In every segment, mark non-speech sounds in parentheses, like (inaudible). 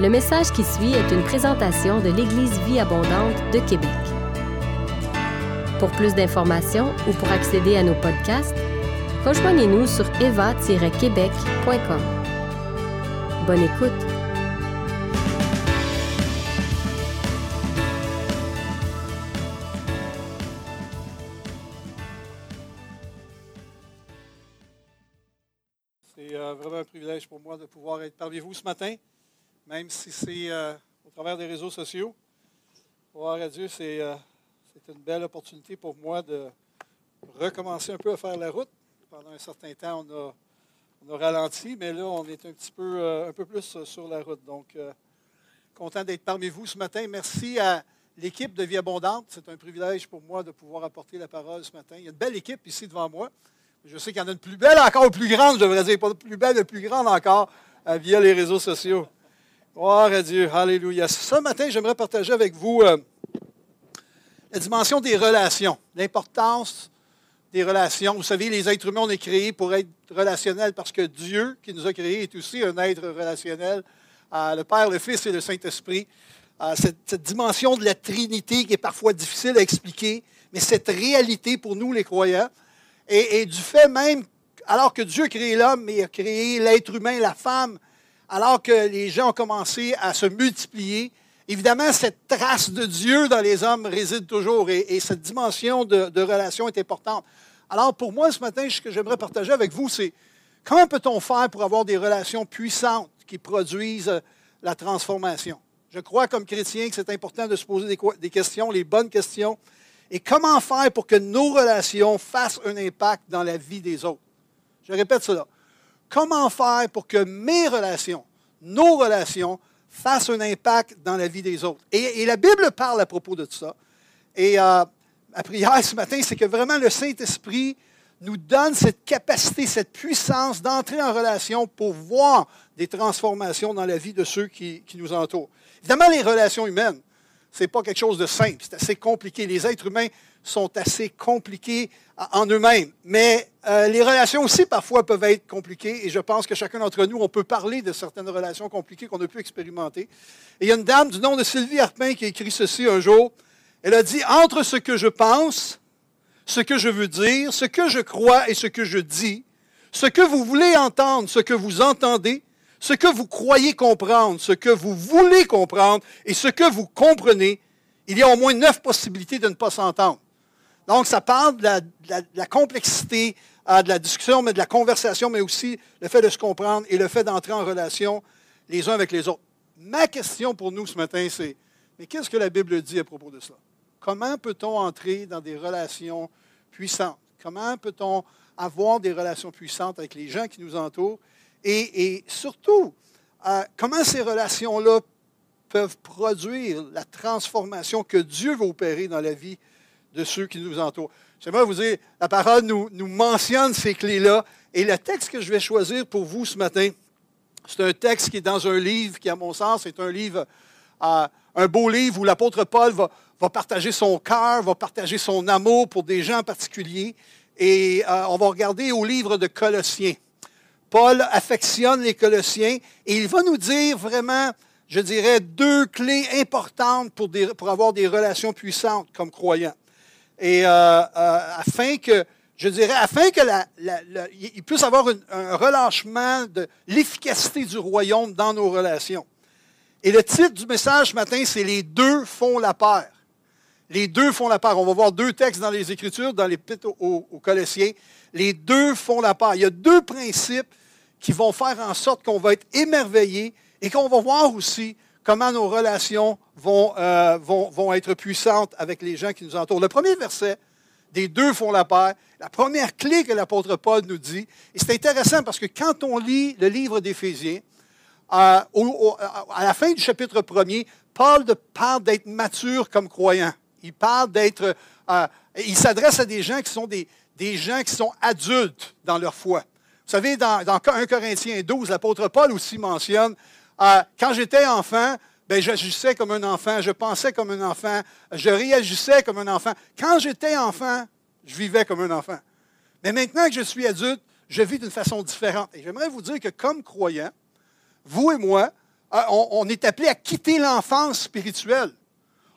Le message qui suit est une présentation de l'Église Vie Abondante de Québec. Pour plus d'informations ou pour accéder à nos podcasts, rejoignez-nous sur eva-québec.com. Bonne écoute! C'est euh, vraiment un privilège pour moi de pouvoir être parmi vous ce matin, même si c'est euh, au travers des réseaux sociaux. Voir à Dieu, c'est euh, c'est une belle opportunité pour moi de recommencer un peu à faire la route. Pendant un certain temps, on a, on a ralenti, mais là, on est un petit peu, euh, un peu plus sur la route. Donc, content d'être parmi vous ce matin. Merci à l'équipe de Vie Abondante. C'est un privilège pour moi de pouvoir apporter la parole ce matin. Il y a une belle équipe ici devant moi. Je sais qu'il y en a une plus belle encore, plus grande, je devrais dire, pas plus belle, mais plus grande encore, via les réseaux sociaux. Gloire à Dieu. Alléluia. Ce matin, j'aimerais partager avec vous euh, la dimension des relations, l'importance des relations. Vous savez, les êtres humains, on est créés pour être relationnels parce que Dieu, qui nous a créés, est aussi un être relationnel. Euh, le Père, le Fils et le Saint-Esprit. Euh, cette, dimension de la Trinité qui est parfois difficile à expliquer, mais cette réalité pour nous, les croyants, et, et du fait même, alors que Dieu a créé l'homme, mais il a créé l'être humain, la femme, alors que les gens ont commencé à se multiplier, évidemment, cette trace de Dieu dans les hommes réside toujours et, et cette dimension de, relation est importante. Alors, pour moi, ce matin, ce que j'aimerais partager avec vous, c'est comment peut-on faire pour avoir des relations puissantes qui produisent euh, la transformation? Je crois, comme chrétien, que c'est important de se poser des questions, les bonnes questions, et comment faire pour que nos relations fassent un impact dans la vie des autres? Je répète cela. Comment faire pour que mes relations, nos relations, fassent un impact dans la vie des autres? Et, la Bible parle à propos de tout ça. Et euh, ma prière ce matin, c'est que vraiment le Saint-Esprit nous donne cette capacité, cette puissance d'entrer en relation pour voir des transformations dans la vie de ceux qui, nous entourent. Évidemment, les relations humaines, n'est pas quelque chose de simple, c'est assez compliqué. Les êtres humains sont assez compliqués en eux-mêmes. Mais euh, les relations aussi, parfois, peuvent être compliquées. Et je pense que chacun d'entre nous, on peut parler de certaines relations compliquées qu'on a pu expérimenter. Et il y a une dame du nom de Sylvie Arpin qui a écrit ceci un jour. Elle a dit, entre ce que je pense, ce que je veux dire, ce que je crois et ce que je dis, ce que vous voulez entendre, ce que vous entendez, ce que vous croyez comprendre, ce que vous voulez comprendre et ce que vous comprenez, il y a au moins neuf possibilités de ne pas s'entendre. Donc, ça parle de la, complexité euh, de la discussion, mais de la conversation, mais aussi le fait de se comprendre et le fait d'entrer en relation les uns avec les autres. Ma question pour nous ce matin, c'est, mais qu'est-ce que la Bible dit à propos de cela? Comment peut-on entrer dans des relations puissantes? Comment peut-on avoir des relations puissantes avec les gens qui nous entourent? Et, surtout, euh, comment ces relations-là peuvent produire la transformation que Dieu veut opérer dans la vie de ceux qui nous entourent? J'aimerais vous dire, la parole nous, mentionne ces clés-là. Et le texte que je vais choisir pour vous ce matin, c'est un texte qui est dans un livre qui, à mon sens, est un livre, euh, un beau livre où l'apôtre Paul va, partager son cœur, va partager son amour pour des gens particuliers. Et euh, on va regarder au livre de Colossiens. Paul affectionne les Colossiens et il va nous dire vraiment, je dirais, deux clés importantes pour, avoir des relations puissantes comme croyants. Et euh, euh, afin que, je dirais, afin que puisse avoir un relâchement de l'efficacité du royaume dans nos relations. Et le titre du message ce matin, c'est Les deux font la paire. Les deux font la paire. On va voir deux textes dans les Écritures, dans l'Épître aux, aux Colossiens. Les deux font la paire. Il y a deux principes qui vont faire en sorte qu'on va être émerveillé et qu'on va voir aussi comment nos relations vont, euh, être puissantes avec les gens qui nous entourent. Le premier verset des deux font la paire, la première clé que l'apôtre Paul nous dit, et c'est intéressant parce que quand on lit le livre d'Éphésiens, euh, à la fin du chapitre premier, Paul parle d'être mature comme croyant. Il parle d'être... Euh, il s'adresse à des gens qui sont des gens qui sont adultes dans leur foi. Vous savez, dans, dans 1 Corinthiens 12, l'apôtre Paul aussi mentionne euh, quand j'étais enfant, ben, j'agissais comme un enfant, je pensais comme un enfant, je réagissais comme un enfant. Quand j'étais enfant, je vivais comme un enfant. Mais maintenant que je suis adulte, je vis d'une façon différente. Et j'aimerais vous dire que comme croyants, vous et moi, euh, on, est appelé à quitter l'enfance spirituelle.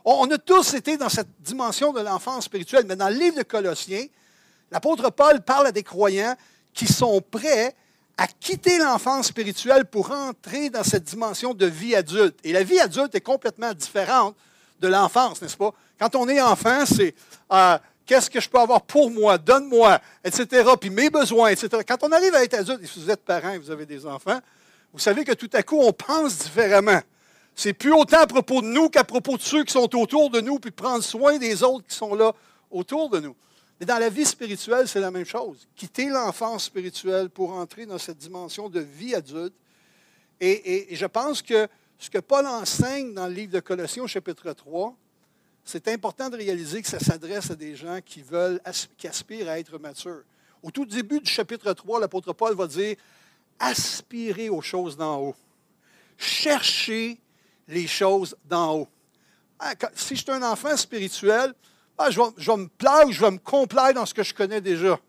On, a tous été dans cette dimension de l'enfance spirituelle, mais dans le livre de Colossiens, l'apôtre Paul parle à des croyants qui sont prêts à quitter l'enfance spirituelle pour entrer dans cette dimension de vie adulte. Et la vie adulte est complètement différente de l'enfance, n'est-ce pas? Quand on est enfant, c'est euh, qu'est-ce que je peux avoir pour moi, donne-moi, etc., puis mes besoins, etc. Quand on arrive à être adulte, et si vous êtes parent et vous avez des enfants, vous savez que tout à coup, on pense différemment. C'est plus autant à propos de nous qu'à propos de ceux qui sont autour de nous, puis prendre soin des autres qui sont là autour de nous. Mais dans la vie spirituelle, c'est la même chose. Quitter l'enfance spirituelle pour entrer dans cette dimension de vie adulte. Et, je pense que ce que Paul enseigne dans le livre de Colossiens chapitre 3, c'est important de réaliser que ça s'adresse à des gens qui veulent, qui aspirent à être matures. Au tout début du chapitre 3, l'apôtre Paul va dire aspirer aux choses d'en haut. Chercher les choses d'en haut. Ah, si je suis un enfant spirituel, ah, je, vais, me plaire ou je vais me complaire dans ce que je connais déjà.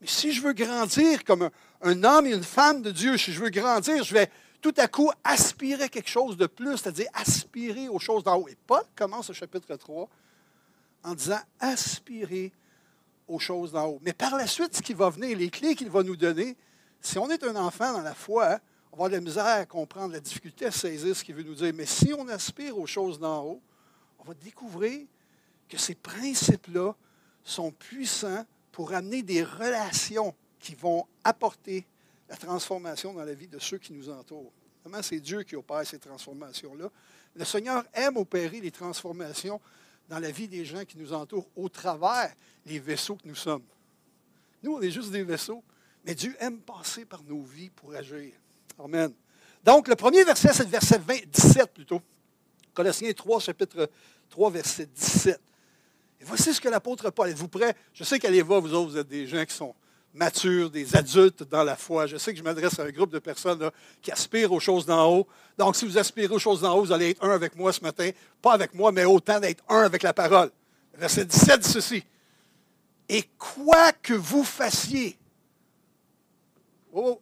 Mais si je veux grandir comme un, homme et une femme de Dieu, si je veux grandir, je vais tout à coup aspirer quelque chose de plus, c'est-à-dire aspirer aux choses d'en haut. Et Paul commence le chapitre 3 en disant aspirer aux choses d'en haut. Mais par la suite, ce qui va venir, les clés qu'il va nous donner, si on est un enfant dans la foi, on va avoir de la misère à comprendre, la difficulté à saisir ce qu'il veut nous dire. Mais si on aspire aux choses d'en haut, on va découvrir que ces principes-là sont puissants pour amener des relations qui vont apporter la transformation dans la vie de ceux qui nous entourent. Vraiment, c'est Dieu qui opère ces transformations-là. Le Seigneur aime opérer les transformations dans la vie des gens qui nous entourent au travers les vaisseaux que nous sommes. Nous, on est juste des vaisseaux. Mais Dieu aime passer par nos vies pour agir. Amen. Donc, le premier verset, c'est le verset 17 plutôt. Colossiens 3, chapitre 3, verset 17. Voici ce que l'apôtre Paul, êtes-vous prêt? Je sais qu'elle va, vous autres, vous êtes des gens qui sont matures, des adultes dans la foi. Je sais que je m'adresse à un groupe de personnes qui aspirent aux choses d'en haut. Donc, si vous aspirez aux choses d'en haut, vous allez être un avec moi ce matin. Pas avec moi, mais autant d'être un avec la parole. Verset 17 dit ceci. Et quoi que vous fassiez, Oh.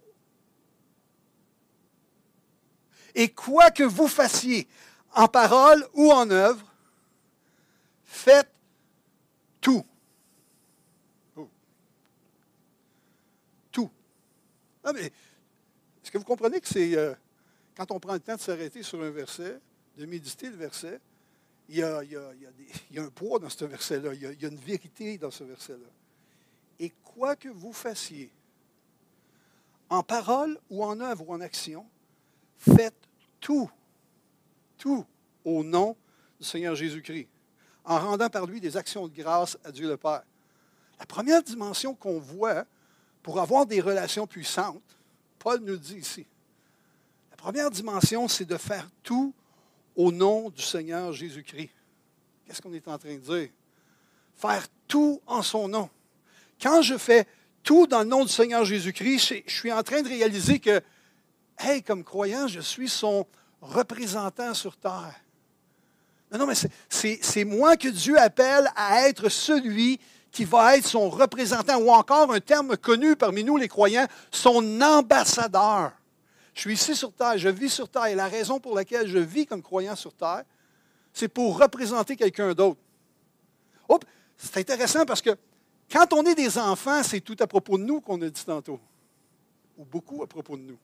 Et quoi que vous fassiez, en parole ou en œuvre, faites tout. Oh. Tout. mais est-ce que vous comprenez que c'est euh, quand on prend le temps de s'arrêter sur un verset, de méditer le verset, il y a, un poids dans ce verset-là, il, il y a une vérité dans ce verset-là. Et quoi que vous fassiez, en parole ou en œuvre ou en action, faites tout, tout au nom du Seigneur Jésus-Christ, en rendant par lui des actions de grâce à Dieu le Père. La première dimension qu'on voit pour avoir des relations puissantes, Paul nous dit ici, la première dimension, c'est de faire tout au nom du Seigneur Jésus-Christ. Qu'est-ce qu'on est en train de dire? Faire tout en son nom. Quand je fais tout dans le nom du Seigneur Jésus-Christ, je suis en train de réaliser que, hey, comme croyant, je suis son représentant sur terre. Non, non, mais c'est moi que Dieu appelle à être celui qui va être son représentant, ou encore un terme connu parmi nous, les croyants, son ambassadeur. Je suis ici sur terre, je vis sur terre, et la raison pour laquelle je vis comme croyant sur terre, c'est pour représenter quelqu'un d'autre. C'est intéressant parce que quand on est des enfants, c'est tout à propos de nous qu'on a dit tantôt, ou beaucoup à propos de nous.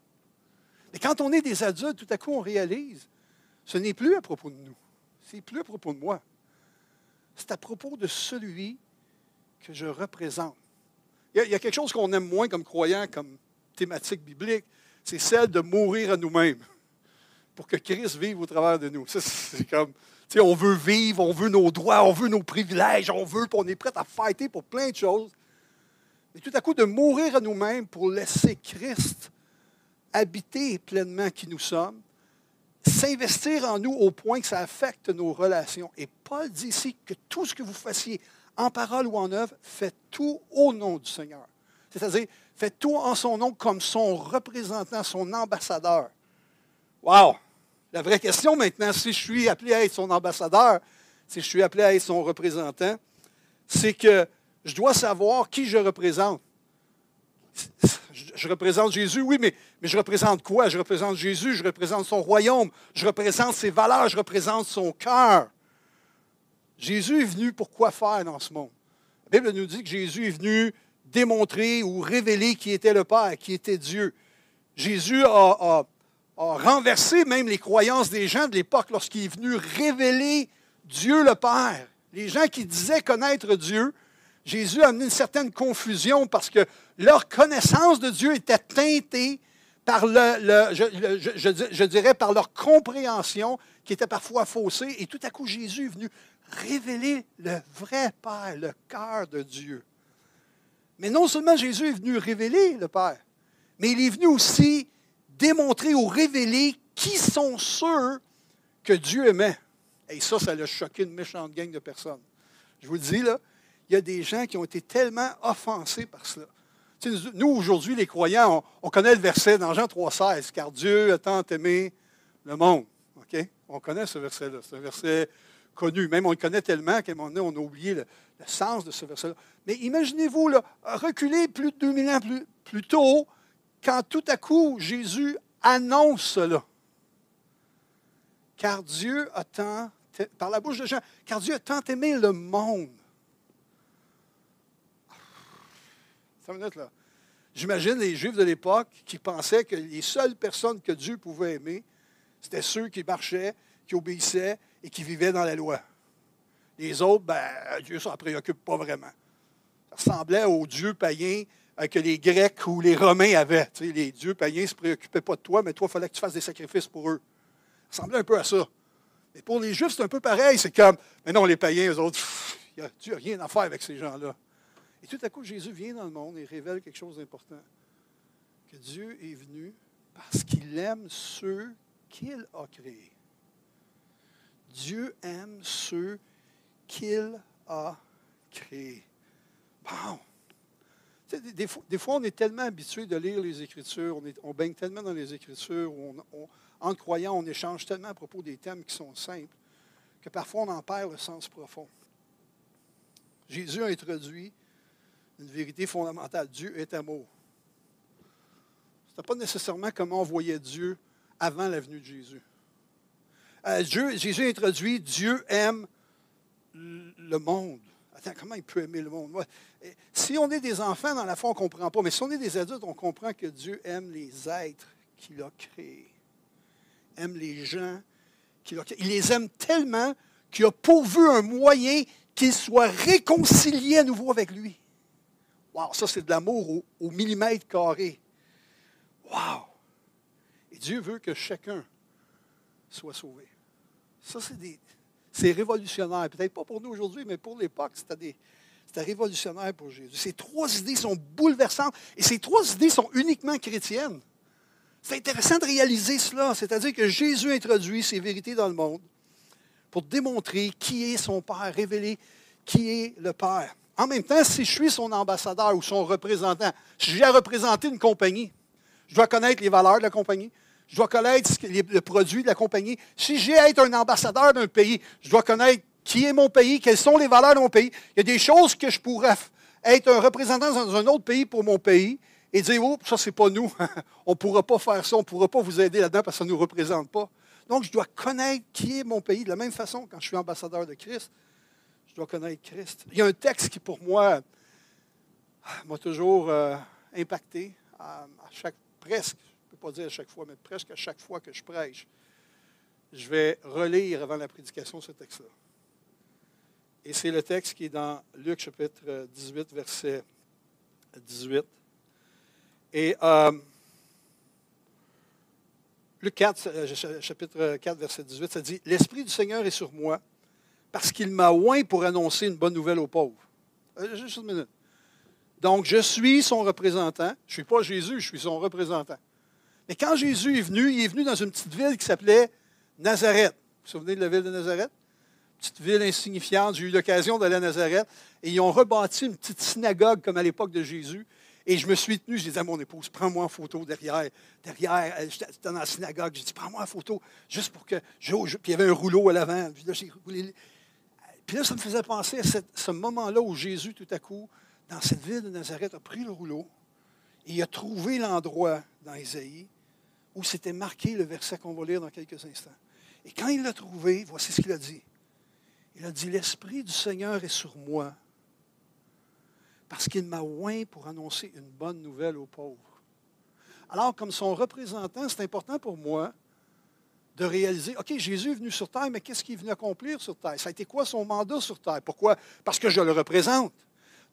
Mais quand on est des adultes, tout à coup, on réalise, ce n'est plus à propos de nous, c'est plus à propos de moi. C'est à propos de celui que je représente. Il y a, quelque chose qu'on aime moins comme croyant, comme thématique biblique, c'est celle de mourir à nous-mêmes pour que Christ vive au travers de nous. C'est comme, on veut vivre, on veut nos droits, on veut nos privilèges, on veut, on est prêt à fighter pour plein de choses. Mais tout à coup, de mourir à nous-mêmes pour laisser Christ habiter pleinement qui nous sommes, s'investir en nous au point que ça affecte nos relations. Et Paul dit ici que tout ce que vous fassiez, en parole ou en œuvre, faites tout au nom du Seigneur. C'est-à-dire, faites tout en son nom comme son représentant, son ambassadeur. Wow! La vraie question maintenant, si je suis appelé à être son ambassadeur, si je suis appelé à être son représentant, c'est que je dois savoir qui je représente. Je, représente Jésus, oui, mais, je représente quoi? Je représente Jésus, je représente son royaume, je représente ses valeurs, je représente son cœur. Jésus est venu pour quoi faire dans ce monde? La Bible nous dit que Jésus est venu démontrer ou révéler qui était le Père, qui était Dieu. Jésus a, renversé même les croyances des gens de l'époque lorsqu'il est venu révéler Dieu le Père. Les gens qui disaient connaître Dieu, Jésus a amené une certaine confusion parce que leur connaissance de Dieu était teintée par le, je, dirais par leur compréhension qui était parfois faussée. Et tout à coup, Jésus est venu révéler le vrai Père, le cœur de Dieu. Mais non seulement Jésus est venu révéler le Père, mais il est venu aussi démontrer ou révéler qui sont ceux que Dieu aimait. Et ça, ça a choqué une méchante gang de personnes. Je vous le dis, là, il y a des gens qui ont été tellement offensés par cela. Nous, aujourd'hui, les croyants, on, connaît le verset dans Jean 3,16, car Dieu a tant aimé le monde. On connaît ce verset-là. C'est un verset connu. Même on le connaît tellement qu'à un moment donné, on a oublié le, sens de ce verset-là. Mais imaginez-vous, reculer plus de 2000 ans plus, plus tôt, quand tout à coup Jésus annonce cela. Car Dieu a tant, par la bouche de Jean, car Dieu a tant aimé le monde. J'imagine les Juifs de l'époque qui pensaient que les seules personnes que Dieu pouvait aimer, c'était ceux qui marchaient, qui obéissaient et qui vivaient dans la loi. Les autres, ben, Dieu ne s'en préoccupe pas vraiment. Ça ressemblait aux dieux païens euh, que les Grecs ou les Romains avaient. les dieux païens ne se préoccupaient pas de toi, mais toi, il fallait que tu fasses des sacrifices pour eux. Ça ressemblait un peu à ça. Mais pour les Juifs, c'est un peu pareil. C'est comme, mais non, les païens, eux autres, Dieu n'a rien à faire avec ces gens-là? Et tout à coup, Jésus vient dans le monde et révèle quelque chose d'important. Que Dieu est venu parce qu'il aime ceux qu'il a créés. Dieu aime ceux qu'il a créés. Bon. Des, fois, on est tellement habitué de lire les Écritures, on, baigne tellement dans les Écritures, en croyant, on échange tellement à propos des thèmes qui sont simples, que parfois on en perd le sens profond. Jésus a introduit une vérité fondamentale. Dieu est amour. Ce n'était pas nécessairement comment on voyait Dieu avant la venue de Jésus. Euh, Jésus introduit Dieu aime le monde. Attends, comment il peut aimer le monde? Si on est des enfants, dans la foi, on ne comprend pas. Mais si on est des adultes, on comprend que Dieu aime les êtres qu'il a créés. Aime les gens qu'il a créés. Il les aime tellement qu'il a pourvu un moyen qu'ils soient réconciliés à nouveau avec lui. Wow, ça c'est de l'amour au, millimètre carré. Wow! Et Dieu veut que chacun soit sauvé. Ça, c'est des, c'est révolutionnaire. Peut-être pas pour nous aujourd'hui, mais pour l'époque, c'était, révolutionnaire pour Jésus. Ces trois idées sont bouleversantes et ces trois idées sont uniquement chrétiennes. C'est intéressant de réaliser cela, c'est-à-dire que Jésus introduit ces vérités dans le monde pour démontrer qui est son Père, révéler qui est le Père. En même temps, si je suis son ambassadeur ou son représentant, si j'ai à représenter une compagnie, je dois connaître les valeurs de la compagnie, je dois connaître le produit de la compagnie. Si j'ai à être un ambassadeur d'un pays, je dois connaître qui est mon pays, quelles sont les valeurs de mon pays. Il y a des choses que je pourrais être un représentant dans un autre pays pour mon pays et dire, oh, ça, c'est pas nous. (laughs) on ne pourra pas faire ça, on ne pourra pas vous aider là-dedans parce que ça ne nous représente pas. Donc, je dois connaître qui est mon pays. De la même façon, quand je suis ambassadeur de Christ, dois connaître Christ. Il y a un texte qui, pour moi, m'a toujours euh, impacté à, chaque, presque, je ne peux pas dire à chaque fois, mais presque à chaque fois que je prêche. Je vais relire avant la prédication ce texte-là. Et c'est le texte qui est dans Luc chapitre 18, verset 18. Et euh, Luc 4, euh, chapitre 4, verset 18, ça dit, L'Esprit du Seigneur est sur moi parce qu'il m'a oint pour annoncer une bonne nouvelle aux pauvres. Euh, juste une minute. Donc, je suis son représentant. Je ne suis pas Jésus, je suis son représentant. Mais quand Jésus est venu, il est venu dans une petite ville qui s'appelait Nazareth. Vous vous souvenez de la ville de Nazareth? Petite ville insignifiante. J'ai eu l'occasion d'aller à Nazareth. Et ils ont rebâti une petite synagogue comme à l'époque de Jésus. Et je me suis tenu, je disais à mon épouse, prends-moi en photo derrière. Derrière, euh, j'étais dans la synagogue. J'ai dit, prends-moi en photo, juste pour que. Je, puis il y avait un rouleau à l'avant. J'ai puis là, ça me faisait penser à ce moment-là où Jésus, tout à coup, dans cette ville de Nazareth, a pris le rouleau, Et a trouvé l'endroit dans Isaïe où c'était marqué le verset qu'on va lire dans quelques instants. Et quand il l'a trouvé, voici ce qu'il a dit. Il a dit, l'Esprit du Seigneur est sur moi parce qu'il m'a oint pour annoncer une bonne nouvelle aux pauvres. Alors, comme son représentant, c'est important pour moi de réaliser, OK, Jésus est venu sur terre, mais qu'est-ce qu'il est venu accomplir sur terre? Ça a été quoi son mandat sur terre? Pourquoi? Parce que je le représente.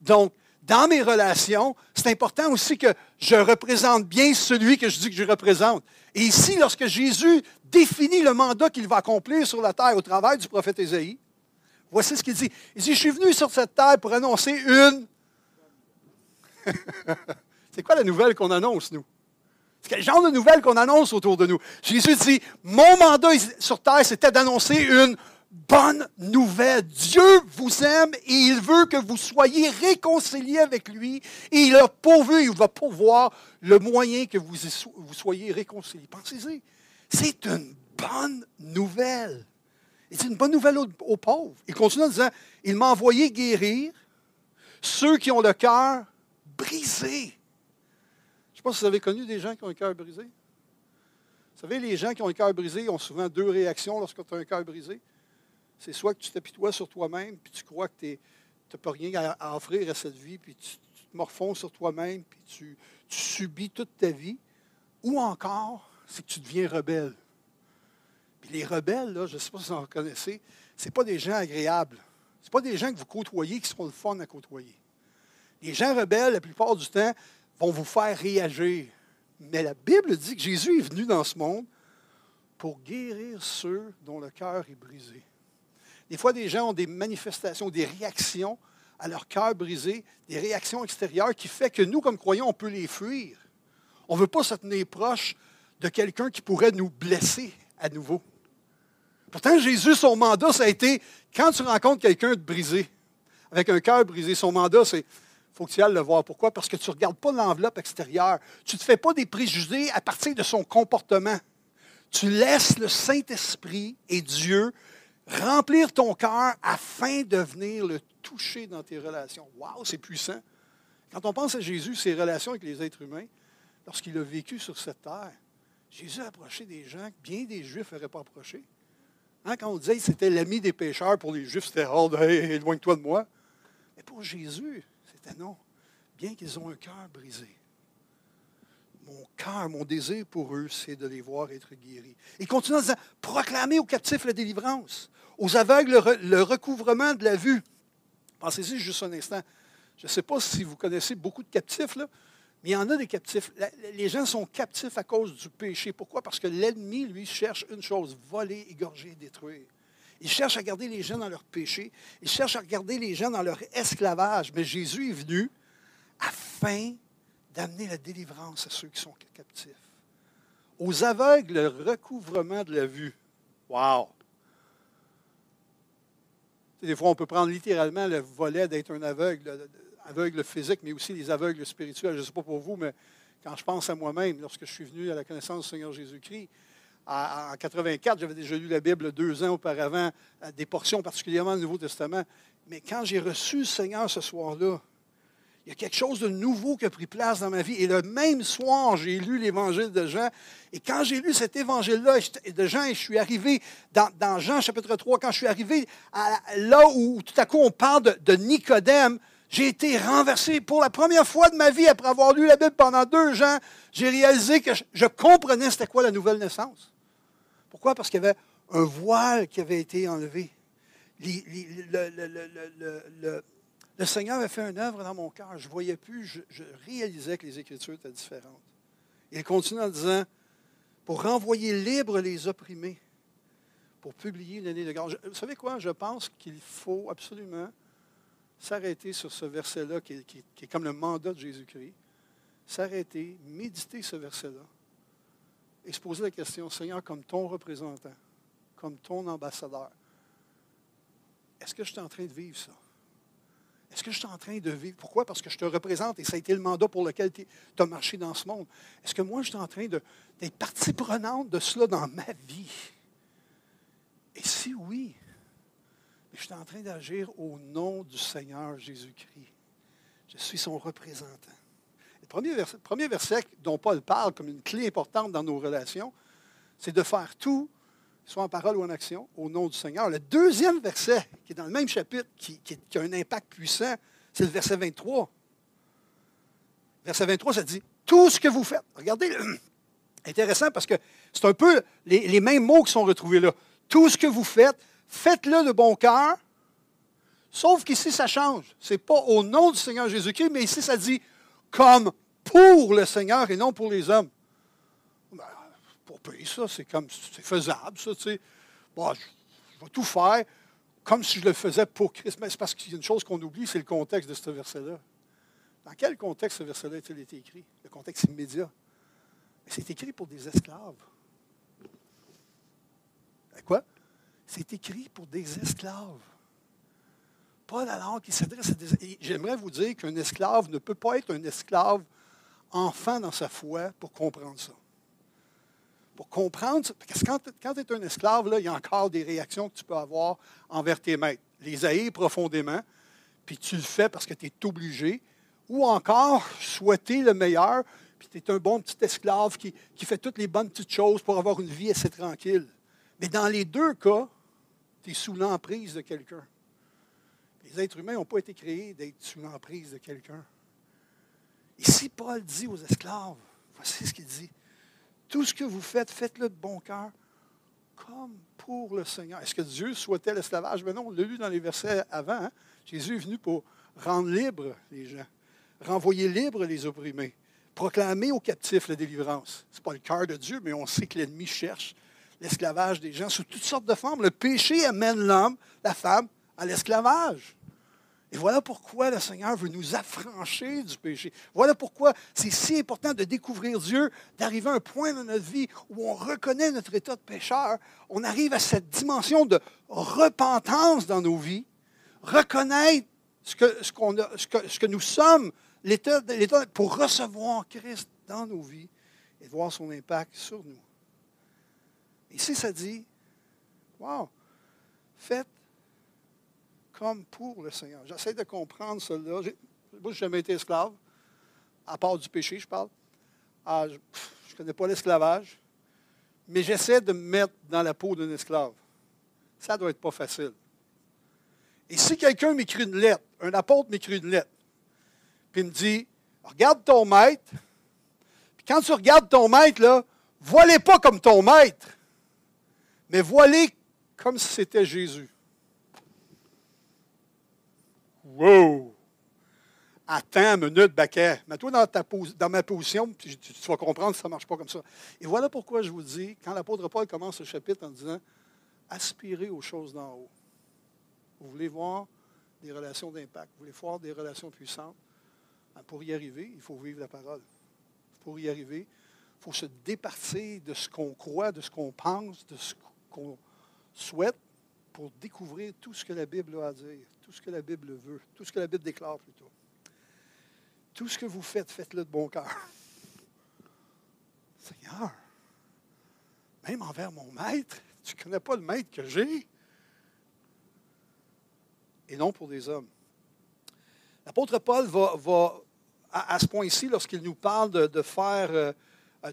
Donc, dans mes relations, c'est important aussi que je représente bien celui que je dis que je représente. Et ici, lorsque Jésus définit le mandat qu'il va accomplir sur la terre au travers du prophète Ésaïe, voici ce qu'il dit. Il dit, je suis venu sur cette terre pour annoncer une... (laughs) c'est quoi la nouvelle qu'on annonce, nous? C'est quel genre de nouvelle qu'on annonce autour de nous? Jésus dit, mon mandat sur terre, c'était d'annoncer une bonne nouvelle. Dieu vous aime et il veut que vous soyez réconciliés avec lui. Et il a pourvu, il va pourvoir le moyen que vous, soyez réconciliés. Pensez-y. C'est une bonne nouvelle. Et c'est une bonne nouvelle aux, pauvres. Il continue en disant, il m'a envoyé guérir ceux qui ont le cœur brisé. Je sais pas si vous avez connu des gens qui ont le cœur brisé. Vous savez, les gens qui ont le cœur brisé ont souvent deux réactions lorsque tu as un cœur brisé c'est soit que tu t'apitoies sur toi-même, puis tu crois que tu n'as pas rien à, offrir à cette vie, puis tu, te morfonds sur toi-même, puis tu, subis toute ta vie, ou encore, c'est que tu deviens rebelle. Puis les rebelles, là, je ne sais pas si vous en reconnaissez, ce pas des gens agréables. Ce pas des gens que vous côtoyez qui seront le fun à côtoyer. Les gens rebelles, la plupart du temps, vont vous faire réagir. Mais la Bible dit que Jésus est venu dans ce monde pour guérir ceux dont le cœur est brisé. Des fois, des gens ont des manifestations, des réactions à leur cœur brisé, des réactions extérieures qui font que nous, comme croyants, on peut les fuir. On ne veut pas se tenir proche de quelqu'un qui pourrait nous blesser à nouveau. Pourtant, Jésus, son mandat, ça a été, quand tu rencontres quelqu'un de brisé, avec un cœur brisé, son mandat, c'est, faut que tu ailles le voir. Pourquoi? Parce que tu ne regardes pas l'enveloppe extérieure. Tu ne te fais pas des préjugés à partir de son comportement. Tu laisses le Saint-Esprit et Dieu remplir ton cœur afin de venir le toucher dans tes relations. Waouh, c'est puissant. Quand on pense à Jésus, ses relations avec les êtres humains, lorsqu'il a vécu sur cette terre, Jésus a approché des gens que bien des Juifs n'auraient pas approché. Hein, quand on disait que c'était l'ami des pécheurs, pour les Juifs, c'était hors de éloigne-toi de moi. Mais pour Jésus, non. Bien qu'ils ont un cœur brisé, mon cœur, mon désir pour eux, c'est de les voir être guéris. Il continue en disant, proclamer aux captifs la délivrance, aux aveugles le, recouvrement de la vue. Pensez-y juste un instant. Je ne sais pas si vous connaissez beaucoup de captifs, mais il y en a des captifs. Les gens sont captifs à cause du péché. Pourquoi? Parce que l'ennemi, lui, cherche une chose, voler, égorger, détruire. Il cherche à garder les gens dans leur péché. Il cherche à garder les gens dans leur esclavage. Mais Jésus est venu afin d'amener la délivrance à ceux qui sont captifs. Aux aveugles, le recouvrement de la vue. Wow! Des fois, on peut prendre littéralement le volet d'être un aveugle, aveugle physique, mais aussi les aveugles spirituels. Je ne sais pas pour vous, mais quand je pense à moi-même, lorsque je suis venu à la connaissance du Seigneur Jésus-Christ, en 84, j'avais déjà lu la Bible deux ans auparavant, des portions particulièrement du Nouveau Testament. Mais quand j'ai reçu le Seigneur ce soir-là, il y a quelque chose de nouveau qui a pris place dans ma vie. Et le même soir, j'ai lu l'évangile de Jean. Et quand j'ai lu cet évangile-là de Jean, et je suis arrivé dans, Jean chapitre 3, quand je suis arrivé là où tout à coup on parle de, de Nicodème, j'ai été renversé pour la première fois de ma vie après avoir lu la Bible pendant deux ans. J'ai réalisé que je, comprenais c'était quoi la nouvelle naissance. Pourquoi? Parce qu'il y avait un voile qui avait été enlevé. le, Seigneur a fait une œuvre dans mon cœur. Je ne voyais plus, je, réalisais que les Écritures étaient différentes. Il continue en disant, pour renvoyer libres les opprimés, pour publier une année de grâce. Vous savez quoi? Je pense qu'il faut absolument s'arrêter sur ce verset-là, qui, est comme le mandat de Jésus-Christ. S'arrêter, méditer ce verset-là, et se poser la question, Seigneur, comme ton représentant, comme ton ambassadeur, est-ce que je suis en train de vivre ça? Est-ce que je suis en train de vivre? Pourquoi? Parce que je te représente et ça a été le mandat pour lequel tu as marché dans ce monde. Est-ce que moi, je suis en train d'être partie prenante de cela dans ma vie? Et si oui, je suis en train d'agir au nom du Seigneur Jésus-Christ. Je suis son représentant. Premier premier verset dont Paul parle comme une clé importante dans nos relations, c'est de faire tout, soit en parole ou en action, au nom du Seigneur. Le deuxième verset, qui est dans le même chapitre, qui, qui a un impact puissant, c'est le verset 23. Verset 23, ça dit Tout ce que vous faites. (clears throat) Regardez, (clears throat) intéressant parce que c'est un peu les, les, mêmes mots qui sont retrouvés là. Tout ce que vous faites, faites-le de bon cœur. Sauf qu'ici, ça change. Ce n'est pas au nom du Seigneur Jésus-Christ, mais ici, ça dit comme pour le Seigneur et non pour les hommes. Ben, pour payer ça, c'est comme c'est faisable, ça, tu sais. Bon, je, vais tout faire comme si je le faisais pour Christ. Mais c'est parce qu'il y a une chose qu'on oublie, c'est le contexte de ce verset-là. Dans quel contexte ce verset-là a-t-il été écrit? Le contexte immédiat. C'est écrit pour des esclaves. Quoi? C'est écrit pour des esclaves. Paul, alors, qui s'adresse à des... J'aimerais vous dire qu'un esclave ne peut pas être un esclave enfant dans sa foi pour comprendre ça. Pour comprendre, parce que quand, tu es un esclave, là, il y a encore des réactions que tu peux avoir envers tes maîtres. Les haïr profondément, puis tu le fais parce que tu es obligé, ou encore souhaiter le meilleur, puis tu es un bon petit esclave qui, qui fait toutes les bonnes petites choses pour avoir une vie assez tranquille. Mais dans les deux cas, tu es sous l'emprise de quelqu'un. Les êtres humains n'ont pas été créés d'être sous l'emprise de quelqu'un. Ici, Paul dit aux esclaves, voici ce qu'il dit, tout ce que vous faites, faites-le de bon cœur, comme pour le Seigneur. Est-ce que Dieu souhaitait l'esclavage? Mais non, on l'a lu dans les versets avant. Hein. Jésus est venu pour rendre libres les gens, renvoyer libres les opprimés, proclamer aux captifs la délivrance. Ce n'est pas le cœur de Dieu, mais on sait que l'ennemi cherche l'esclavage des gens sous toutes sortes de formes. Le péché amène l'homme, la femme, à l'esclavage. Et voilà pourquoi le Seigneur veut nous affranchir du péché. Voilà pourquoi c'est si important de découvrir Dieu, d'arriver à un point dans notre vie où on reconnaît notre état de pécheur. On arrive à cette dimension de repentance dans nos vies, reconnaître ce que, ce a, ce que, ce que nous sommes, l'état pour recevoir Christ dans nos vies et voir son impact sur nous. Ici, ça dit, wow, faites comme pour le Seigneur. J'essaie de comprendre cela. Moi, je n'ai jamais été esclave, à part du péché, je parle. Ah, je ne connais pas l'esclavage, mais j'essaie de me mettre dans la peau d'un esclave. Ça doit être pas facile. Et si quelqu'un m'écrit une lettre, un apôtre m'écrit une lettre, puis il me dit, regarde ton maître, puis quand tu regardes ton maître, là, vois-les pas comme ton maître, mais vois-les comme si c'était Jésus. Wow! Attends une minute, Baquet. Mets-toi dans, dans ma position, puis tu, vas comprendre que ça ne marche pas comme ça. Et voilà pourquoi je vous dis, quand l'apôtre Paul commence ce chapitre en disant Aspirez aux choses d'en haut. Vous voulez voir des relations d'impact, vous voulez voir des relations puissantes. Ben, pour y arriver, il faut vivre la parole. Pour y arriver, il faut se départir de ce qu'on croit, de ce qu'on pense, de ce qu'on souhaite pour découvrir tout ce que la Bible a à dire tout ce que la Bible veut, tout ce que la Bible déclare plutôt. Tout ce que vous faites, faites-le de bon cœur. (laughs) Seigneur, même envers mon maître, tu ne connais pas le maître que j'ai. Et non pour des hommes. L'apôtre Paul va, à, ce point-ci, lorsqu'il nous parle de, faire euh,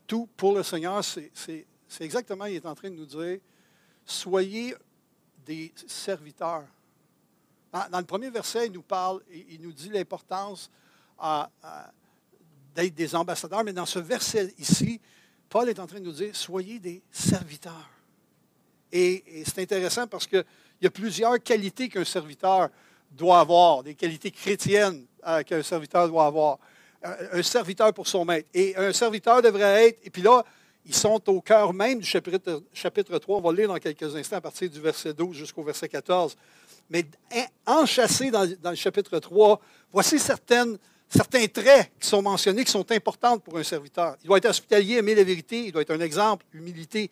tout pour le Seigneur, c'est exactement, il est en train de nous dire, soyez des serviteurs dans le premier verset, il nous parle, il nous dit l'importance d'être des ambassadeurs, mais dans ce verset ici, Paul est en train de nous dire, soyez des serviteurs. Et, c'est intéressant parce qu'il y a plusieurs qualités qu'un serviteur doit avoir, des qualités chrétiennes euh, qu'un serviteur doit avoir. Un, serviteur pour son maître. Et un serviteur devrait être, et puis là, ils sont au cœur même du chapitre, chapitre 3. On va le lire dans quelques instants à partir du verset 12 jusqu'au verset 14 mais enchâssé dans, dans le chapitre 3, voici certains traits qui sont mentionnés, qui sont importants pour un serviteur. Il doit être hospitalier, aimer la vérité, il doit être un exemple, humilité,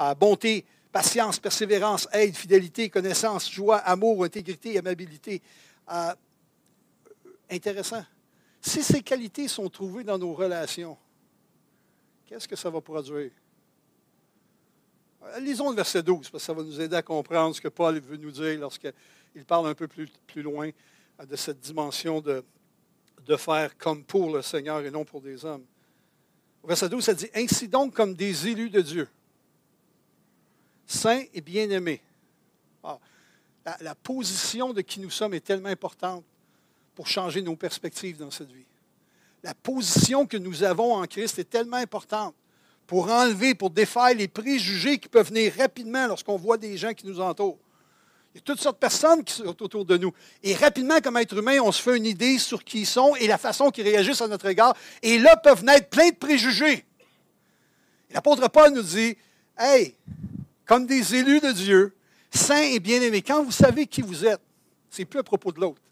euh, bonté, patience, persévérance, aide, fidélité, connaissance, joie, amour, intégrité, amabilité. Euh, intéressant. Si ces qualités sont trouvées dans nos relations, qu'est-ce que ça va produire? Euh, lisons le verset 12, parce que ça va nous aider à comprendre ce que Paul veut nous dire lorsqu'il parle un peu plus, loin euh, de cette dimension de, faire comme pour le Seigneur et non pour des hommes. Au verset 12, ça dit Ainsi donc, comme des élus de Dieu, saints et bien-aimés. Ah, la position de qui nous sommes est tellement importante pour changer nos perspectives dans cette vie. La position que nous avons en Christ est tellement importante pour enlever, pour défaire les préjugés qui peuvent venir rapidement lorsqu'on voit des gens qui nous entourent. Il y a toutes sortes de personnes qui sont autour de nous. Et rapidement, comme être humain, on se fait une idée sur qui ils sont et la façon qu'ils réagissent à notre égard. Et là peuvent naître plein de préjugés. L'apôtre Paul nous dit, Hey, comme des élus de Dieu, saints et bien-aimés, quand vous savez qui vous êtes, c'est plus à propos de l'autre.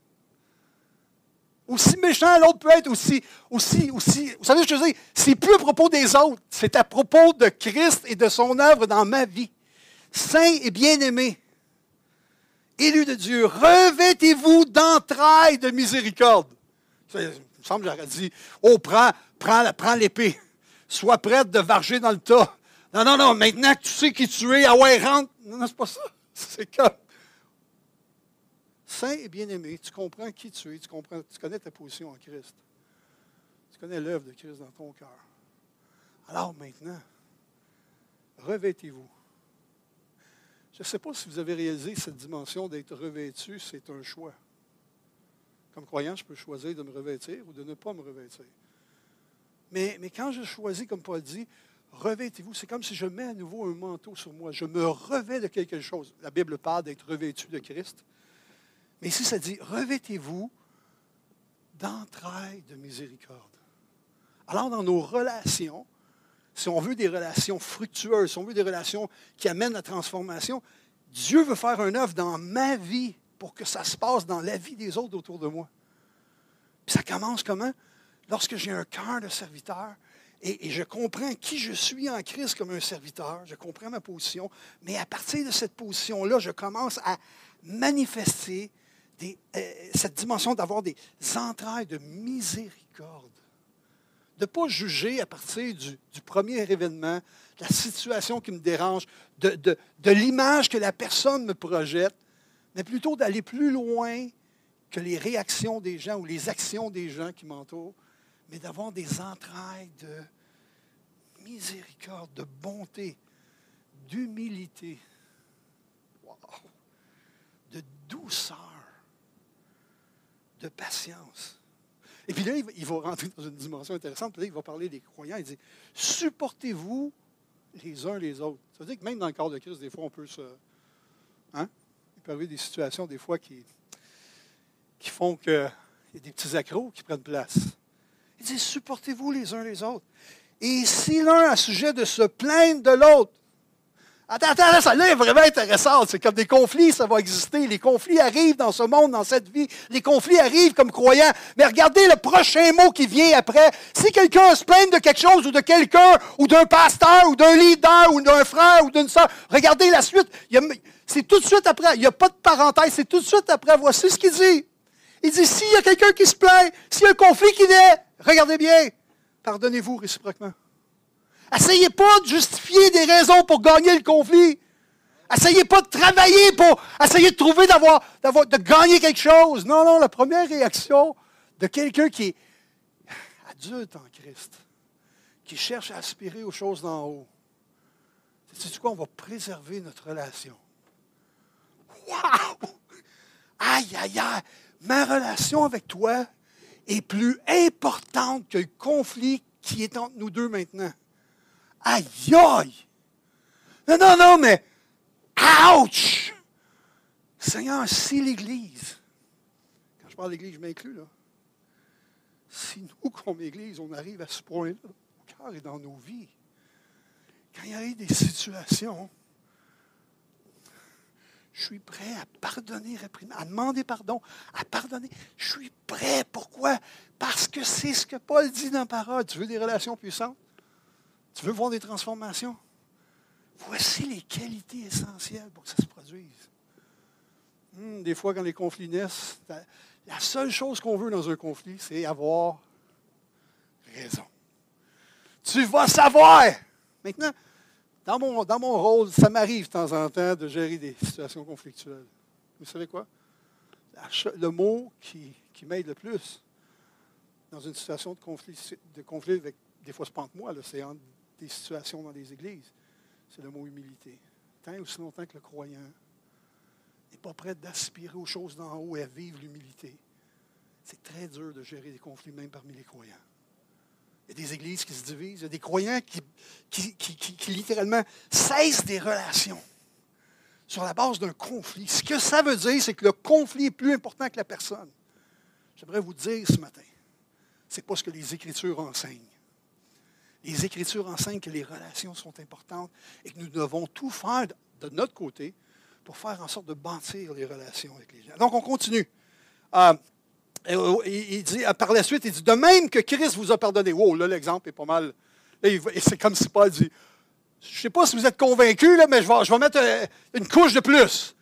Aussi méchant l'autre peut être, aussi, aussi, aussi. Vous savez ce que je veux dire? C'est plus à propos des autres, c'est à propos de Christ et de son œuvre dans ma vie. Saints et bien-aimés, élus de Dieu, revêtez-vous d'entrailles de miséricorde. Ça, il me semble que j'aurais dit, oh, prends, l'épée. Sois prête de varger dans le tas. Non, non, non, maintenant que tu sais qui tu es, ah ouais, rentre. Non, non, c'est pas ça. (laughs) C'est comme. Saint et bien-aimé, tu comprends qui tu es, tu, comprends, tu connais ta position en Christ. Tu connais l'œuvre de Christ dans ton cœur. Alors maintenant, revêtez-vous. Je ne sais pas si vous avez réalisé cette dimension d'être revêtu, c'est un choix. Comme croyant, je peux choisir de me revêtir ou de ne pas me revêtir. Mais, mais quand je choisis, comme Paul dit, revêtez-vous, c'est comme si je mets à nouveau un manteau sur moi. Je me revais de quelque chose. La Bible parle d'être revêtu de Christ. Mais ici, ça dit, revêtez-vous d'entrailles de miséricorde. Alors, dans nos relations, si on veut des relations fructueuses, si on veut des relations qui amènent la transformation, Dieu veut faire un œuvre dans ma vie pour que ça se passe dans la vie des autres autour de moi. Ça commence comment? Lorsque j'ai un cœur de serviteur et, je comprends qui je suis en Christ comme un serviteur, je comprends ma position, mais à partir de cette position-là, je commence à manifester euh, cette dimension d'avoir des entrailles de miséricorde. De ne pas juger à partir du, premier événement, la situation qui me dérange, de, de l'image que la personne me projette, mais plutôt d'aller plus loin que les réactions des gens ou les actions des gens qui m'entourent, mais d'avoir des entrailles de miséricorde, de bonté, d'humilité, de douceur de patience. Et puis là, il va rentrer dans une dimension intéressante. Là, il va parler des croyants. Il dit Supportez-vous les uns les autres. Ça veut dire que même dans le corps de Christ, des fois, on peut se. Hein? Il peut y avoir des situations, des fois, qui, qui font qu'il y a des petits accros qui prennent place. Il dit Supportez-vous les uns les autres. Et si l'un a sujet de se plaindre de l'autre, Attends, attends, ça là est vraiment intéressant. C'est comme des conflits, ça va exister. Les conflits arrivent dans ce monde, dans cette vie. Les conflits arrivent comme croyants. Mais regardez le prochain mot qui vient après. Si quelqu'un se plaint de quelque chose ou de quelqu'un, ou d'un pasteur, ou d'un leader, ou d'un frère, ou d'une soeur, regardez la suite. C'est tout de suite après. Il n'y a pas de parenthèse. C'est tout de suite après. Voici ce qu'il dit. Il dit, s'il y a quelqu'un qui se plaint, s'il y a un conflit qui naît, regardez bien, pardonnez-vous réciproquement. Essayez pas de justifier des raisons pour gagner le conflit. Essayez pas de travailler pour essayer de trouver d'avoir, d'avoir, de gagner quelque chose. Non, non, la première réaction de quelqu'un qui est adulte en Christ, qui cherche à aspirer aux choses d'en haut, c'est quoi? On va préserver notre relation. Wow! Aïe, aïe, aïe! Ma relation avec toi est plus importante que le conflit qui est entre nous deux maintenant. Aïe, aïe! Non, non, non, mais ouch! Seigneur, si l'Église, quand je parle d'Église, je m'inclus là, si nous, comme Église, on arrive à ce point-là, au cœur et dans nos vies, quand il y a des situations, je suis prêt à pardonner, à demander pardon, à pardonner. Je suis prêt. Pourquoi? Parce que c'est ce que Paul dit dans la parole. Tu veux des relations puissantes? Tu veux voir des transformations? Voici les qualités essentielles pour que ça se produise. Hmm, des fois, quand les conflits naissent, la seule chose qu'on veut dans un conflit, c'est avoir raison. Tu vas savoir. Maintenant, dans mon, dans mon rôle, ça m'arrive de temps en temps de gérer des situations conflictuelles. Vous savez quoi? Le mot qui, qui m'aide le plus, dans une situation de conflit, de conflit avec, des fois, ce pas moi, c'est des situations dans les églises. C'est le mot humilité. Tant aussi longtemps que le croyant n'est pas prêt d'aspirer aux choses d'en haut et à vivre l'humilité, c'est très dur de gérer des conflits même parmi les croyants. Il y a des églises qui se divisent, il y a des croyants qui, qui littéralement cessent des relations sur la base d'un conflit. Ce que ça veut dire, c'est que le conflit est plus important que la personne. J'aimerais vous dire ce matin, ce n'est pas ce que les Écritures enseignent. Les Écritures enseignent que les relations sont importantes et que nous devons tout faire de notre côté pour faire en sorte de bâtir les relations avec les gens. Donc, on continue. Euh, il dit, par la suite, il dit, de même que Christ vous a pardonné. Wow, là, l'exemple est pas mal. C'est comme si Paul dit, je ne sais pas si vous êtes convaincus, mais je vais, je vais mettre euh, une couche de plus.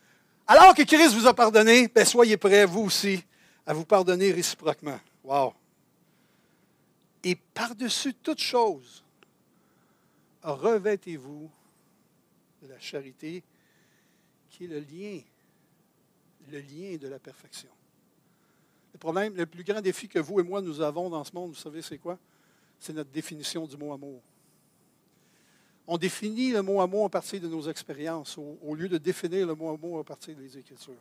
Alors que Christ vous a pardonné, ben, soyez prêts, vous aussi, à vous pardonner réciproquement. Wow. Et par-dessus toute chose, revêtez-vous de la charité qui est le lien, le lien de la perfection. Le problème, le plus grand défi que vous et moi nous avons dans ce monde, vous savez, c'est quoi? C'est notre définition du mot amour. On définit le mot amour à partir de nos expériences, au, lieu de définir le mot amour à partir des Écritures.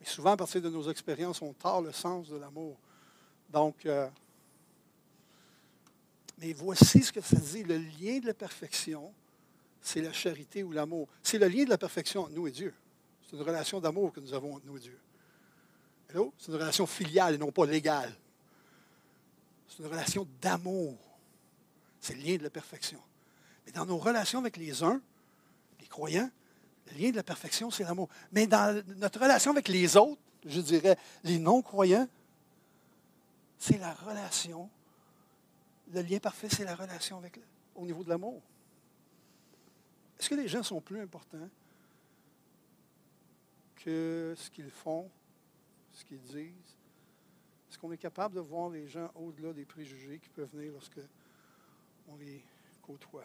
Et souvent, à partir de nos expériences, on tord le sens de l'amour. Donc, euh, mais voici ce que ça dit. Le lien de la perfection, c'est la charité ou l'amour. C'est le lien de la perfection entre nous et Dieu. C'est une relation d'amour que nous avons entre nous et Dieu. C'est une relation filiale et non pas légale. C'est une relation d'amour. C'est le lien de la perfection. Mais dans nos relations avec les uns, les croyants, le lien de la perfection, c'est l'amour. Mais dans notre relation avec les autres, je dirais les non-croyants, c'est la relation le lien parfait, c'est la relation avec, au niveau de l'amour. Est-ce que les gens sont plus importants que ce qu'ils font, ce qu'ils disent? Est-ce qu'on est capable de voir les gens au-delà des préjugés qui peuvent venir lorsque on les côtoie?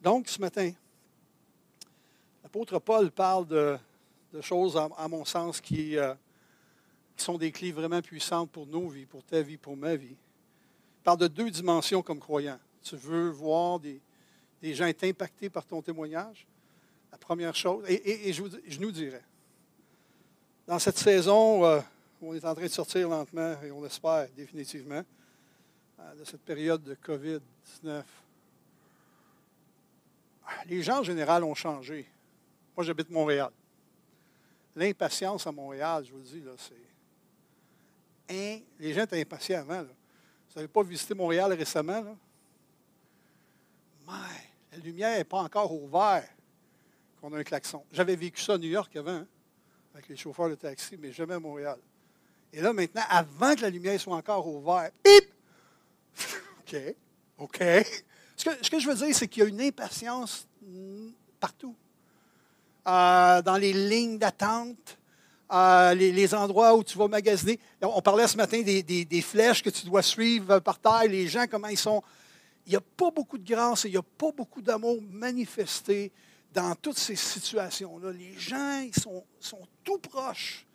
Donc, ce matin, l'apôtre Paul parle de, choses, à, mon sens, euh, qui sont des clés vraiment puissantes pour nos vies, pour ta vie, pour ma vie parle de deux dimensions comme croyant. Tu veux voir des, gens être impactés par ton témoignage? La première chose, et, je, nous dirais, dans cette saison euh, où on est en train de sortir lentement, et on l'espère définitivement, euh, de cette période de COVID-19, les gens en général ont changé. Moi, j'habite Montréal. L'impatience à Montréal, je vous le dis, c'est. Les gens étaient impatients avant. Là. Vous n'avez pas visité Montréal récemment, là? La lumière n'est pas encore ouverte qu'on a un klaxon. J'avais vécu ça à New York avant, hein, avec les chauffeurs de taxi, mais jamais à Montréal. Et là, maintenant, avant que la lumière soit encore ouverte, bip! (laughs) OK, OK. Ce que, ce que, je veux dire, c'est qu'il y a une impatience mm, partout. Euh, dans les lignes d'attente, les, endroits où tu vas magasiner. On parlait ce matin des, flèches que tu dois suivre par terre, les gens, comment ils sont. Il n'y a pas beaucoup de grâce et il n'y a pas beaucoup d'amour manifesté dans toutes ces situations-là. Les gens, ils sont, sont tout proches.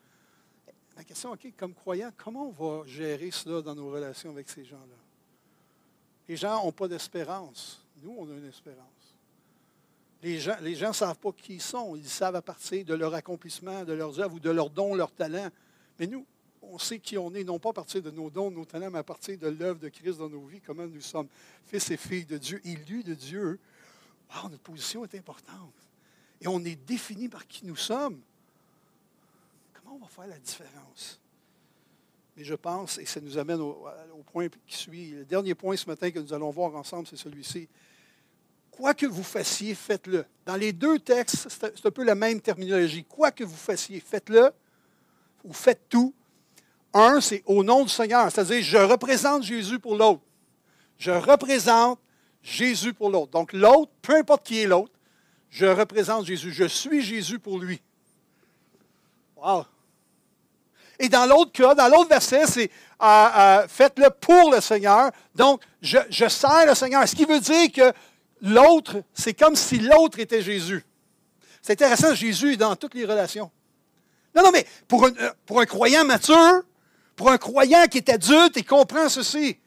La question, OK, comme croyant, comment on va gérer cela dans nos relations avec ces gens-là? Les gens n'ont pas d'espérance. Nous, on a une espérance. Les gens ne savent pas qui ils sont. Ils savent à partir de leur accomplissement, de leurs œuvres ou de leurs dons, leurs talents. Mais nous, on sait qui on est, non pas à partir de nos dons, de nos talents, mais à partir de l'œuvre de Christ dans nos vies, comment nous sommes fils et filles de Dieu, élus de Dieu. notre position est importante. Et on est défini par qui nous sommes. Comment on va faire la différence? Mais je pense, et ça nous amène au point qui suit, le dernier point ce matin que nous allons voir ensemble, c'est celui-ci Quoi que vous fassiez, faites-le. Dans les deux textes, c'est un peu la même terminologie. Quoi que vous fassiez, faites-le ou faites tout. Un, c'est au nom du Seigneur, c'est-à-dire je représente Jésus pour l'autre. Je représente Jésus pour l'autre. Donc l'autre, peu importe qui est l'autre, je représente Jésus. Je suis Jésus pour lui. Wow. Et dans l'autre cas, dans l'autre verset, c'est euh, euh, faites-le pour le Seigneur. Donc, je, je sers le Seigneur. Ce qui veut dire que l'autre, c'est comme si l'autre était Jésus. C'est intéressant, Jésus est dans toutes les relations. Non, non, mais pour un, euh, croyant mature, Pour un croyant qui est adulte et comprend ceci,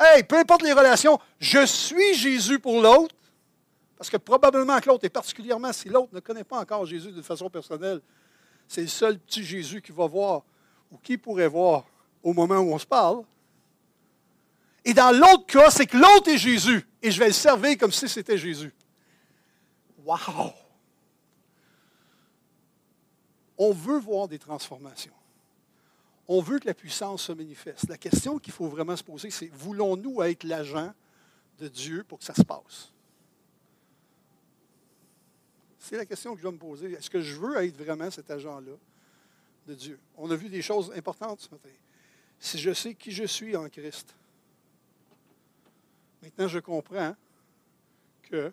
hey, peu importe les relations, je suis Jésus pour l'autre, parce que probablement que l'autre, et particulièrement si l'autre ne connaît pas encore Jésus de façon personnelle, c'est le seul petit Jésus qui va voir ou qui pourrait voir au moment où on se parle. Et dans l'autre cas, c'est que l'autre est Jésus et je vais le servir comme si c'était Jésus. Wow! On veut voir des transformations. On veut que la puissance se manifeste. La question qu'il faut vraiment se poser, c'est voulons-nous être l'agent de Dieu pour que ça se passe? C'est la question que je dois me poser. Est-ce que je veux être vraiment cet agent-là de Dieu? On a vu des choses importantes ce matin. Si je sais qui je suis en Christ, maintenant je comprends que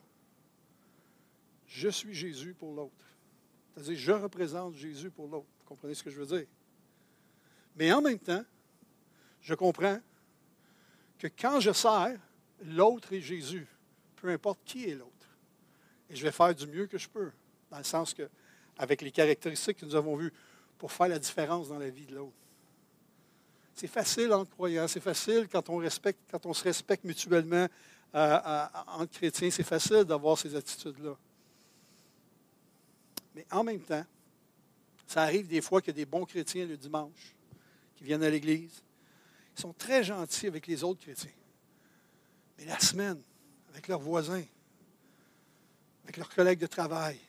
je suis Jésus pour l'autre. C'est-à-dire, je représente Jésus pour l'autre. Vous comprenez ce que je veux dire? Mais en même temps, je comprends que quand je sers, l'autre est Jésus, peu importe qui est l'autre. Et je vais faire du mieux que je peux, dans le sens que, avec les caractéristiques que nous avons vues, pour faire la différence dans la vie de l'autre. C'est facile en croyant, c'est facile quand on, respecte, quand on se respecte mutuellement euh, entre chrétiens, c'est facile d'avoir ces attitudes-là. Mais en même temps, ça arrive des fois qu'il y a des bons chrétiens le dimanche qui viennent à l'Église. Ils sont très gentils avec les autres chrétiens. Mais la semaine, avec leurs voisins, avec leurs collègues de travail,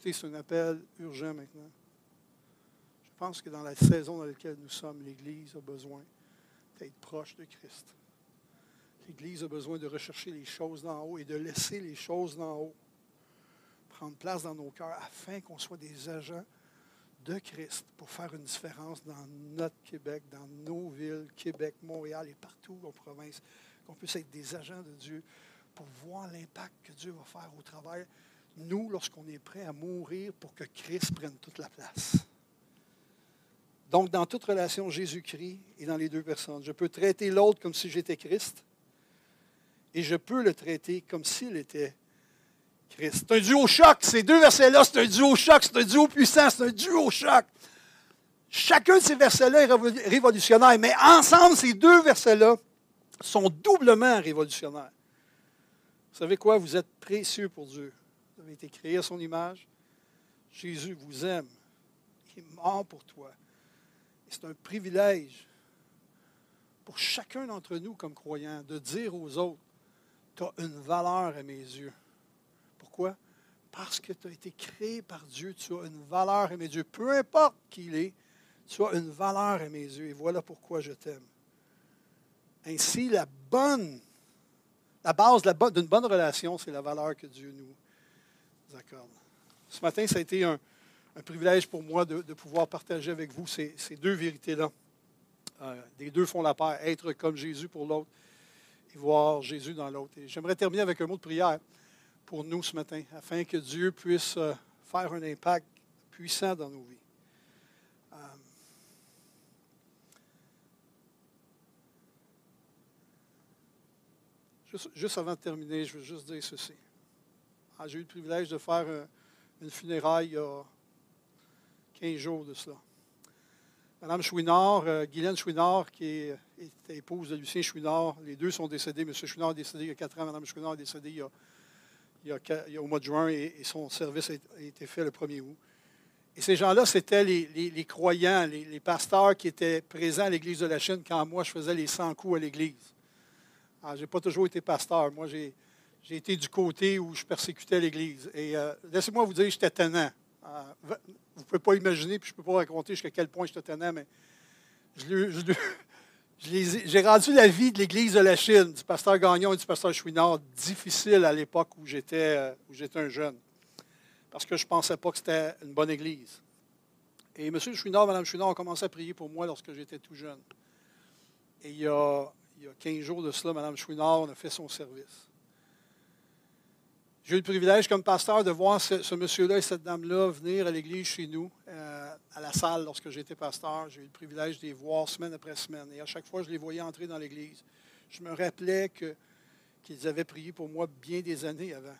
écoutez, c'est un appel urgent maintenant. Je pense que dans la saison dans laquelle nous sommes, l'Église a besoin d'être proche de Christ. L'Église a besoin de rechercher les choses d'en haut et de laisser les choses d'en haut prendre place dans nos cœurs afin qu'on soit des agents de Christ pour faire une différence dans notre Québec, dans nos villes, Québec, Montréal et partout en province, qu'on puisse être des agents de Dieu pour voir l'impact que Dieu va faire au travers nous lorsqu'on est prêt à mourir pour que Christ prenne toute la place. Donc, dans toute relation Jésus-Christ et dans les deux personnes, je peux traiter l'autre comme si j'étais Christ et je peux le traiter comme s'il était Christ. C'est un duo choc. Ces deux versets-là, c'est un duo choc, c'est un duo puissant, c'est un duo choc. Chacun de ces versets-là est révolutionnaire, mais ensemble, ces deux versets-là sont doublement révolutionnaires. Vous savez quoi? Vous êtes précieux pour Dieu. Avez été créé à son image. Jésus vous aime. Il est mort pour toi. C'est un privilège pour chacun d'entre nous comme croyants de dire aux autres, tu as une valeur à mes yeux. Pourquoi? Parce que tu as été créé par Dieu, tu as une valeur à mes yeux. Peu importe qui il est, tu as une valeur à mes yeux. Et voilà pourquoi je t'aime. Ainsi, la bonne, la base d'une bonne relation, c'est la valeur que Dieu nous accorde. Ce matin, ça a été un, privilège pour moi de, pouvoir partager avec vous ces, deux vérités-là. Euh, les deux font la paix, être comme Jésus pour l'autre et voir Jésus dans l'autre. Et j'aimerais terminer avec un mot de prière pour nous ce matin, afin que Dieu puisse euh, faire un impact puissant dans nos vies. Euh, juste, avant de terminer, je veux juste dire ceci. Ah, j'ai eu le privilège de faire une funéraille il y a 15 jours de cela. Madame Chouinard, euh, Guylaine Chouinard, qui est, épouse de Lucien Chouinard, les deux sont décédés. M. Chouinard est décédé il y a quatre ans, Mme Chouinard est décédée il y a, au mois de juin et, son service a, été fait le 1er août. Et ces gens-là, c'était les, croyants, les, pasteurs qui étaient présents à l'Église de la Chine quand moi, je faisais les 100 coups à l'Église. Je n'ai pas toujours été pasteur. Moi, j'ai été du côté où je persécutais l'Église. Et euh, laissez-moi vous dire, j'étais tannant. Euh, vous ne pouvez pas imaginer, puis je ne peux pas raconter jusqu'à quel point j'étais tannant, mais (laughs) j'ai rendu la vie de l'Église de la Chine, du pasteur Gagnon et du pasteur Chouinard, difficile à l'époque où j'étais euh, un jeune. Parce que je ne pensais pas que c'était une bonne Église. Et M. Chouinard, Mme Chouinard ont commencé à prier pour moi lorsque j'étais tout jeune. Et il y, a, il y a 15 jours de cela, Mme Chouinard, a fait son service. J'ai eu le privilège comme pasteur de voir ce, monsieur-là et cette dame-là venir à l'église chez nous, euh, à la salle lorsque j'étais pasteur. J'ai eu le privilège de les voir semaine après semaine. Et à chaque fois, je les voyais entrer dans l'église. Je me rappelais qu'ils avaient prié pour moi bien des années avant.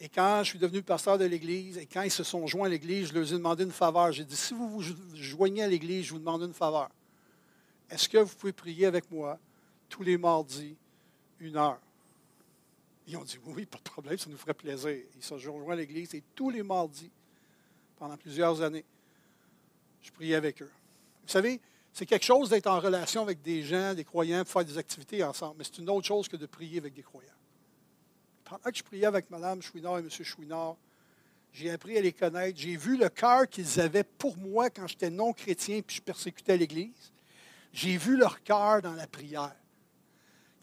Et quand je suis devenu pasteur de l'Église, et quand ils se sont joints à l'Église, je leur ai demandé une faveur. J'ai dit, si vous vous joignez à l'Église, je vous demande une faveur. Est-ce que vous pouvez prier avec moi tous les mardis, une heure? Ils ont dit, oui, pas de problème, ça nous ferait plaisir. Ils se sont joints à l'Église et tous les mardis, pendant plusieurs années, je priais avec eux. Vous savez, c'est quelque chose d'être en relation avec des gens, des croyants, faire des activités ensemble, mais c'est une autre chose que de prier avec des croyants. Pendant que je priais avec Mme Chouinard et M. Chouinard, j'ai appris à les connaître. J'ai vu le cœur qu'ils avaient pour moi quand j'étais non-chrétien puis je persécutais l'Église. J'ai vu leur cœur dans la prière.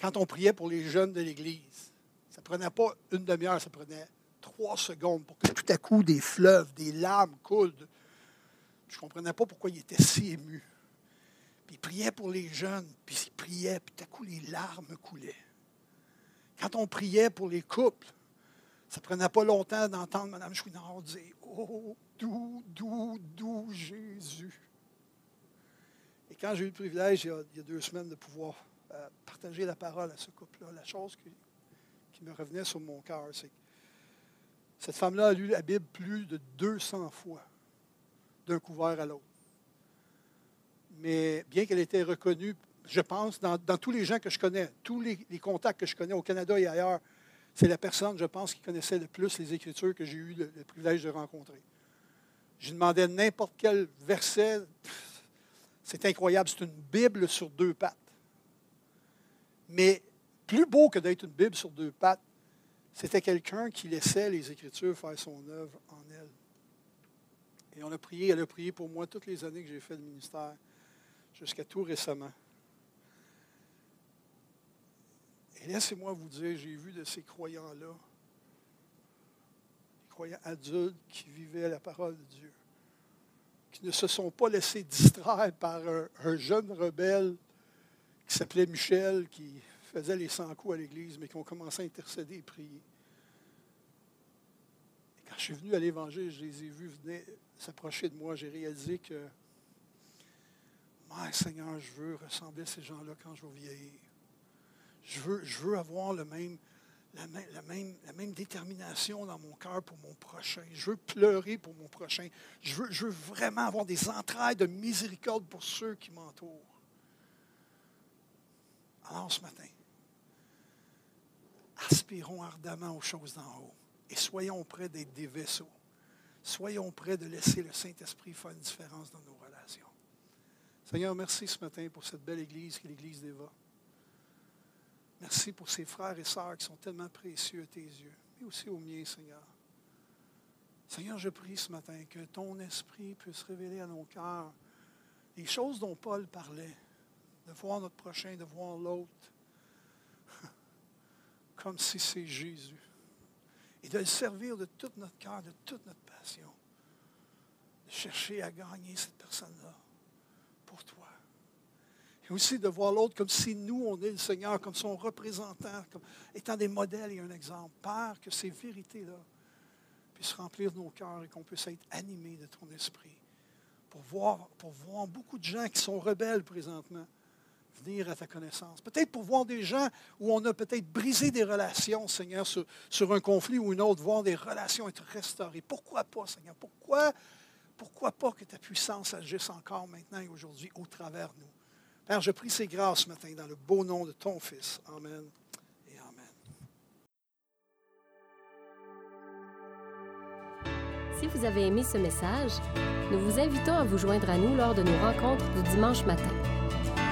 Quand on priait pour les jeunes de l'Église, ça ne prenait pas une demi-heure, ça prenait trois secondes pour que tout à coup des fleuves, des larmes coulent. Je ne comprenais pas pourquoi ils étaient si émus. Puis ils priaient pour les jeunes, puis ils priaient, puis tout à coup les larmes coulaient. Quand on priait pour les couples, ça ne prenait pas longtemps d'entendre Mme Chouinard dire Oh, doux, doux, doux Jésus. Et quand j'ai eu le privilège, il y a, deux semaines, de pouvoir euh, partager la parole à ce couple-là, la chose qui, qui, me revenait sur mon cœur, c'est que cette femme-là a lu la Bible plus de 200 fois, d'un couvert à l'autre. Mais bien qu'elle ait été reconnue je pense, dans, tous les gens que je connais, tous les, contacts que je connais au Canada et ailleurs, c'est la personne, je pense, qui connaissait le plus les Écritures que j'ai eu le, privilège de rencontrer. Je demandais n'importe quel verset. C'est incroyable, c'est une Bible sur deux pattes. Mais plus beau que d'être une Bible sur deux pattes, c'était quelqu'un qui laissait les Écritures faire son œuvre en elle. Et on a prié, elle a prié pour moi toutes les années que j'ai fait le ministère, jusqu'à tout récemment. Et laissez-moi vous dire, j'ai vu de ces croyants-là, des croyants adultes qui vivaient la parole de Dieu, qui ne se sont pas laissés distraire par un, jeune rebelle qui s'appelait Michel, qui faisait les 100 coups à l'Église, mais qui ont commencé à intercéder et prier. Et quand je suis venu à l'Évangile, je les ai vus venir s'approcher de moi. J'ai réalisé que, Seigneur, je veux ressembler à ces gens-là quand je vais vieillir. Je veux, je veux avoir le même, la, même, la, même, détermination dans mon cœur pour mon prochain. Je veux pleurer pour mon prochain. Je veux, je veux vraiment avoir des entrailles de miséricorde pour ceux qui m'entourent. Alors ce matin, aspirons ardemment aux choses d'en haut et soyons prêts d'être des vaisseaux. Soyons prêts de laisser le Saint-Esprit faire une différence dans nos relations. Seigneur, merci ce matin pour cette belle Église qui est l'Église d'Eva. Merci pour ces frères et sœurs qui sont tellement précieux à tes yeux, mais aussi aux miens, Seigneur. Seigneur, je prie ce matin que ton esprit puisse révéler à nos cœurs les choses dont Paul parlait, de voir notre prochain, de voir l'autre, comme si c'est Jésus, et de le servir de tout notre cœur, de toute notre passion, de chercher à gagner cette personne-là pour toi. Et aussi de voir l'autre comme si nous, on est le Seigneur, comme son représentant, comme étant des modèles et un exemple. Père, que ces vérités-là puissent remplir nos cœurs et qu'on puisse être animés de ton esprit pour voir, pour voir beaucoup de gens qui sont rebelles présentement venir à ta connaissance. Peut-être pour voir des gens où on a peut-être brisé des relations, Seigneur, sur, sur, un conflit ou une autre, voir des relations être restaurées. Pourquoi pas, Seigneur? Pourquoi, pourquoi pas que ta puissance agisse encore maintenant et aujourd'hui au travers de nous? Père, je prie ces grâces ce matin dans le beau nom de ton Fils. Amen. Si vous avez aimé ce message, nous vous invitons à vous joindre à nous lors de nos rencontres du dimanche matin.